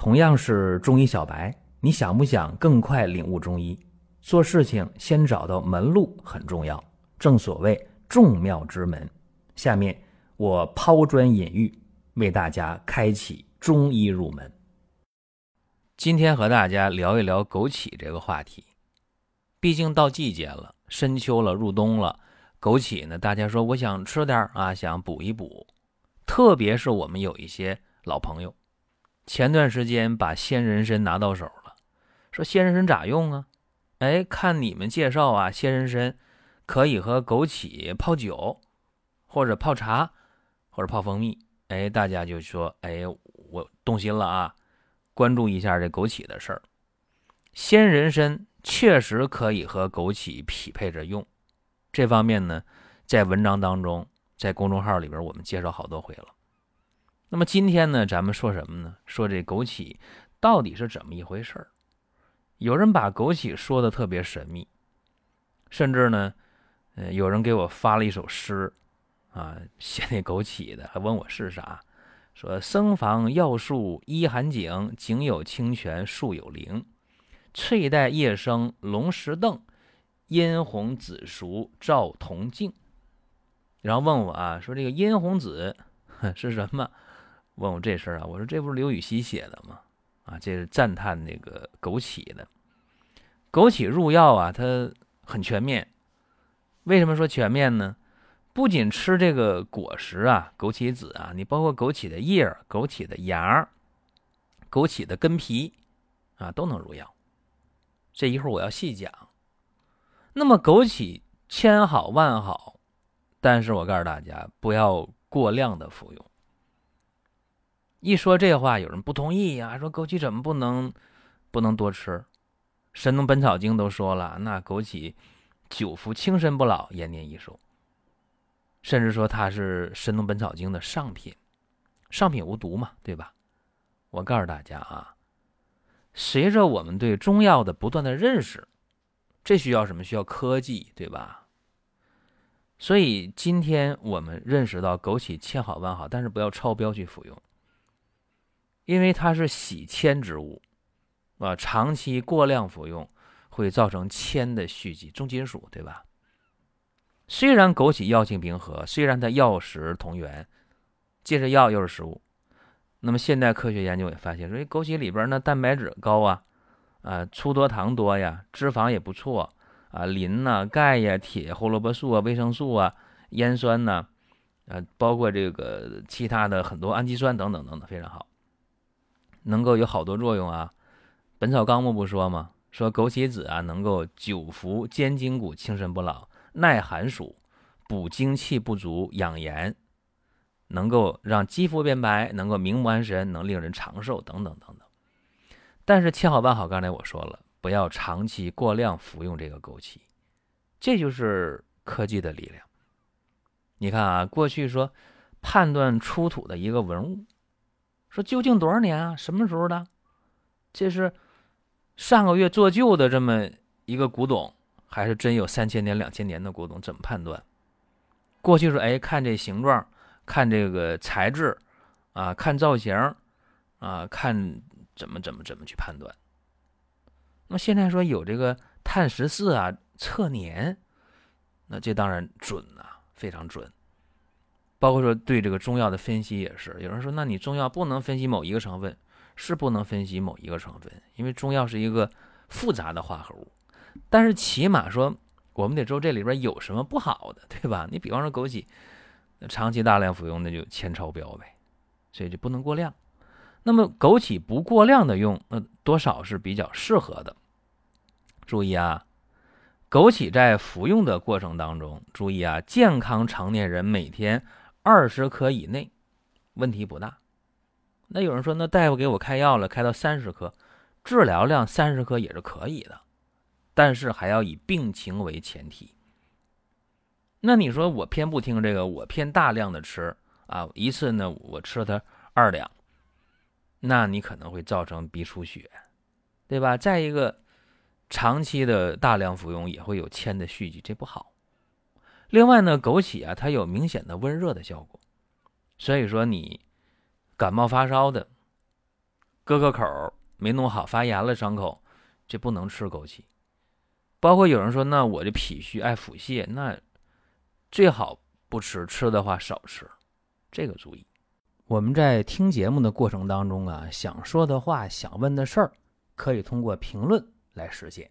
同样是中医小白，你想不想更快领悟中医？做事情先找到门路很重要，正所谓众妙之门。下面我抛砖引玉，为大家开启中医入门。今天和大家聊一聊枸杞这个话题。毕竟到季节了，深秋了，入冬了，枸杞呢，大家说我想吃点啊，想补一补。特别是我们有一些老朋友。前段时间把鲜人参拿到手了，说鲜人参咋用啊？哎，看你们介绍啊，鲜人参可以和枸杞泡酒，或者泡茶，或者泡蜂蜜。哎，大家就说，哎，我动心了啊，关注一下这枸杞的事儿。鲜人参确实可以和枸杞匹配着用，这方面呢，在文章当中，在公众号里边我们介绍好多回了。那么今天呢，咱们说什么呢？说这枸杞到底是怎么一回事儿？有人把枸杞说的特别神秘，甚至呢，呃，有人给我发了一首诗，啊，写那枸杞的，还问我是啥？说僧房药树依寒景，景有清泉树有灵，翠带叶生龙石凳，殷红紫熟照铜镜。然后问我啊，说这个殷红紫 是什么？问我这事儿啊，我说这不是刘禹锡写的吗？啊，这是赞叹那个枸杞的。枸杞入药啊，它很全面。为什么说全面呢？不仅吃这个果实啊，枸杞子啊，你包括枸杞的叶儿、枸杞的芽儿、枸杞的根皮啊，都能入药。这一会儿我要细讲。那么枸杞千好万好，但是我告诉大家，不要过量的服用。一说这话，有人不同意呀，说枸杞怎么不能不能多吃？《神农本草经》都说了，那枸杞久服轻身不老，延年益寿。甚至说它是《神农本草经》的上品，上品无毒嘛，对吧？我告诉大家啊，随着我们对中药的不断的认识，这需要什么？需要科技，对吧？所以今天我们认识到枸杞千好万好，但是不要超标去服用。因为它是洗铅之物，啊，长期过量服用会造成铅的蓄积，重金属，对吧？虽然枸杞药性平和，虽然它药食同源，既是药又是食物，那么现代科学研究也发现，说枸杞里边呢蛋白质高啊，啊粗多糖多呀，脂肪也不错啊，磷呐、钙呀、铁、胡萝卜素啊、维生素啊、烟酸呐，啊，包括这个其他的很多氨基酸等等等等，非常好。能够有好多作用啊，《本草纲目》不说吗？说枸杞子啊，能够久服坚筋骨，轻身不老，耐寒暑，补精气不足，养颜，能够让肌肤变白，能够明目安神，能令人长寿，等等等等。但是千好万好，刚才我说了，不要长期过量服用这个枸杞，这就是科技的力量。你看啊，过去说判断出土的一个文物。说究竟多少年啊？什么时候的？这是上个月做旧的这么一个古董，还是真有三千年、两千年的古董？怎么判断？过去说，哎，看这形状，看这个材质，啊，看造型，啊，看怎么怎么怎么去判断。那么现在说有这个碳十四啊，测年，那这当然准啊，非常准。包括说对这个中药的分析也是，有人说，那你中药不能分析某一个成分，是不能分析某一个成分，因为中药是一个复杂的化合物。但是起码说，我们得知道这里边有什么不好的，对吧？你比方说枸杞，长期大量服用那就铅超标呗，所以就不能过量。那么枸杞不过量的用，那多少是比较适合的。注意啊，枸杞在服用的过程当中，注意啊，健康成年人每天。二十克以内，问题不大。那有人说，那大夫给我开药了，开到三十克，治疗量三十克也是可以的，但是还要以病情为前提。那你说我偏不听这个，我偏大量的吃啊，一次呢我吃了它二两，那你可能会造成鼻出血，对吧？再一个，长期的大量服用也会有铅的蓄积，这不好。另外呢，枸杞啊，它有明显的温热的效果，所以说你感冒发烧的，割个口没弄好，发炎了伤口，这不能吃枸杞。包括有人说，那我这脾虚爱腹泻，那最好不吃，吃的话少吃，这个注意。我们在听节目的过程当中啊，想说的话、想问的事儿，可以通过评论来实现。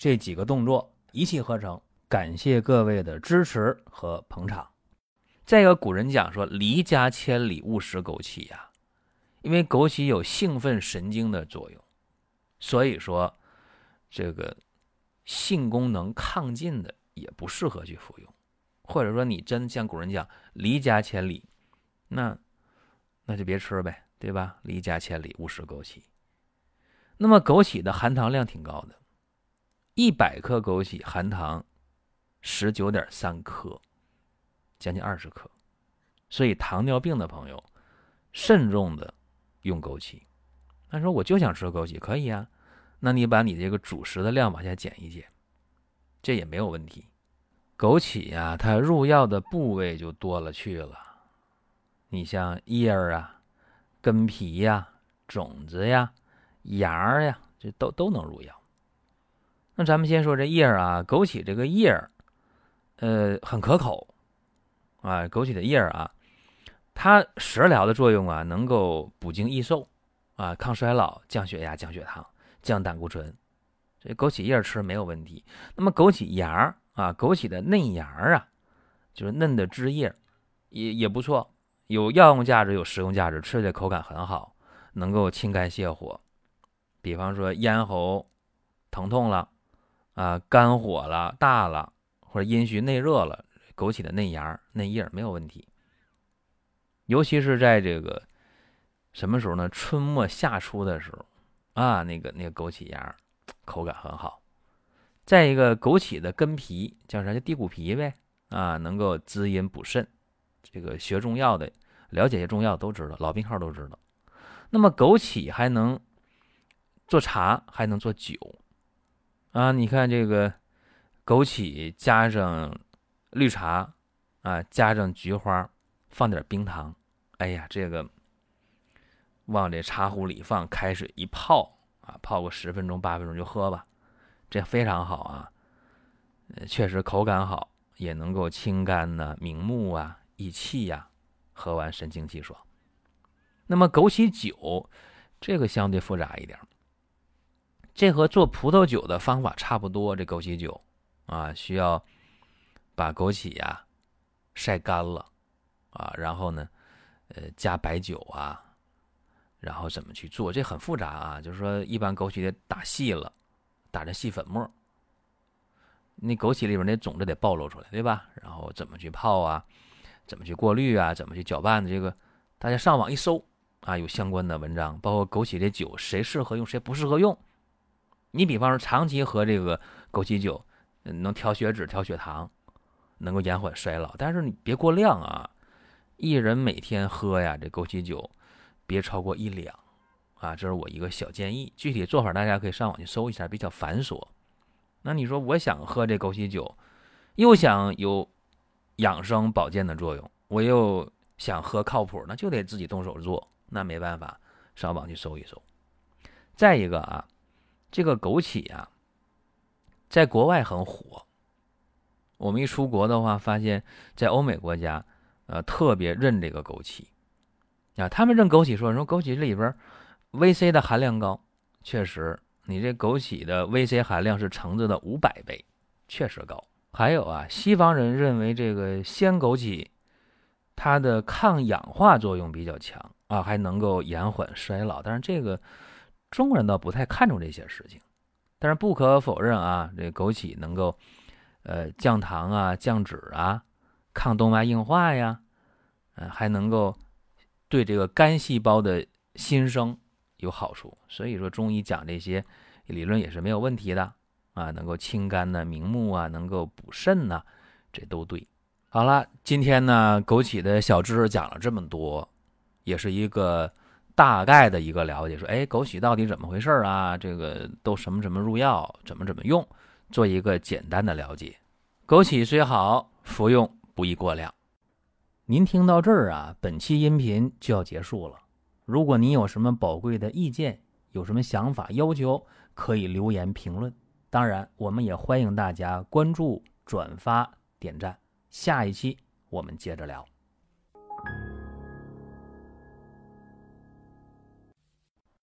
这几个动作一气呵成，感谢各位的支持和捧场。再一个，古人讲说“离家千里勿食枸杞”呀，因为枸杞有兴奋神经的作用，所以说这个。性功能亢进的也不适合去服用，或者说你真像古人讲“离家千里”，那那就别吃呗，对吧？“离家千里勿食枸杞”。那么枸杞的含糖量挺高的，一百克枸杞含糖十九点三克，将近二十克，所以糖尿病的朋友慎重的用枸杞。他说：“我就想吃枸杞，可以啊。”那你把你这个主食的量往下减一减，这也没有问题。枸杞呀，它入药的部位就多了去了。你像叶儿啊、根皮呀、种子呀、芽儿呀，这都都能入药。那咱们先说这叶儿啊，枸杞这个叶儿，呃，很可口啊。枸杞的叶儿啊，它食疗的作用啊，能够补精益寿啊，抗衰老、降血压、降血糖。降胆固醇，这枸杞叶儿吃没有问题。那么枸杞芽儿啊，枸杞的嫩芽儿啊，就是嫩的枝叶，也也不错，有药用价值，有食用价值，吃起来口感很好，能够清肝泻火。比方说咽喉疼痛了啊，肝火了大了，或者阴虚内热了，枸杞的嫩芽嫩叶没有问题。尤其是在这个什么时候呢？春末夏初的时候。啊，那个那个枸杞芽，口感很好。再一个，枸杞的根皮叫啥？叫地骨皮呗。啊，能够滋阴补肾。这个学中药的，了解些中药都知道，老病号都知道。那么枸杞还能做茶，还能做酒。啊，你看这个枸杞加上绿茶，啊，加上菊花，放点冰糖。哎呀，这个。往这茶壶里放，开水一泡啊，泡个十分钟八分钟就喝吧，这非常好啊，确实口感好，也能够清肝呐、明目啊、益气呀，喝完神清气爽。那么枸杞酒这个相对复杂一点，这和做葡萄酒的方法差不多。这枸杞酒啊，需要把枸杞呀晒干了啊，然后呢，呃，加白酒啊。然后怎么去做？这很复杂啊！就是说，一般枸杞得打细了，打成细粉末。那枸杞里边那种子得暴露出来，对吧？然后怎么去泡啊？怎么去过滤啊？怎么去搅拌的？这个大家上网一搜啊，有相关的文章，包括枸杞的酒，谁适合用，谁不适合用。你比方说，长期喝这个枸杞酒，能调血脂、调血糖，能够延缓衰老，但是你别过量啊！一人每天喝呀，这枸杞酒。别超过一两，啊，这是我一个小建议。具体做法大家可以上网去搜一下，比较繁琐。那你说我想喝这枸杞酒，又想有养生保健的作用，我又想喝靠谱，那就得自己动手做。那没办法，上网去搜一搜。再一个啊，这个枸杞啊，在国外很火。我们一出国的话，发现在欧美国家，呃，特别认这个枸杞。啊，他们认枸杞说说枸杞这里边 VC 的含量高，确实，你这枸杞的 VC 含量是橙子的五百倍，确实高。还有啊，西方人认为这个鲜枸杞，它的抗氧化作用比较强啊，还能够延缓衰老。但是这个中国人倒不太看重这些事情。但是不可否认啊，这枸杞能够呃降糖啊、降脂啊、抗动脉硬化呀，嗯，还能够。对这个肝细胞的新生有好处。所以说中医讲这些理论也是没有问题的啊，能够清肝呢、明目啊，能够补肾呐，这都对。好了，今天呢，枸杞的小知识讲了这么多，也是一个大概的一个了解。说，哎，枸杞到底怎么回事啊？这个都什么什么入药，怎么怎么用，做一个简单的了解。枸杞虽好，服用不宜过量。您听到这儿啊，本期音频就要结束了。如果您有什么宝贵的意见，有什么想法要求，可以留言评论。当然，我们也欢迎大家关注、转发、点赞。下一期我们接着聊。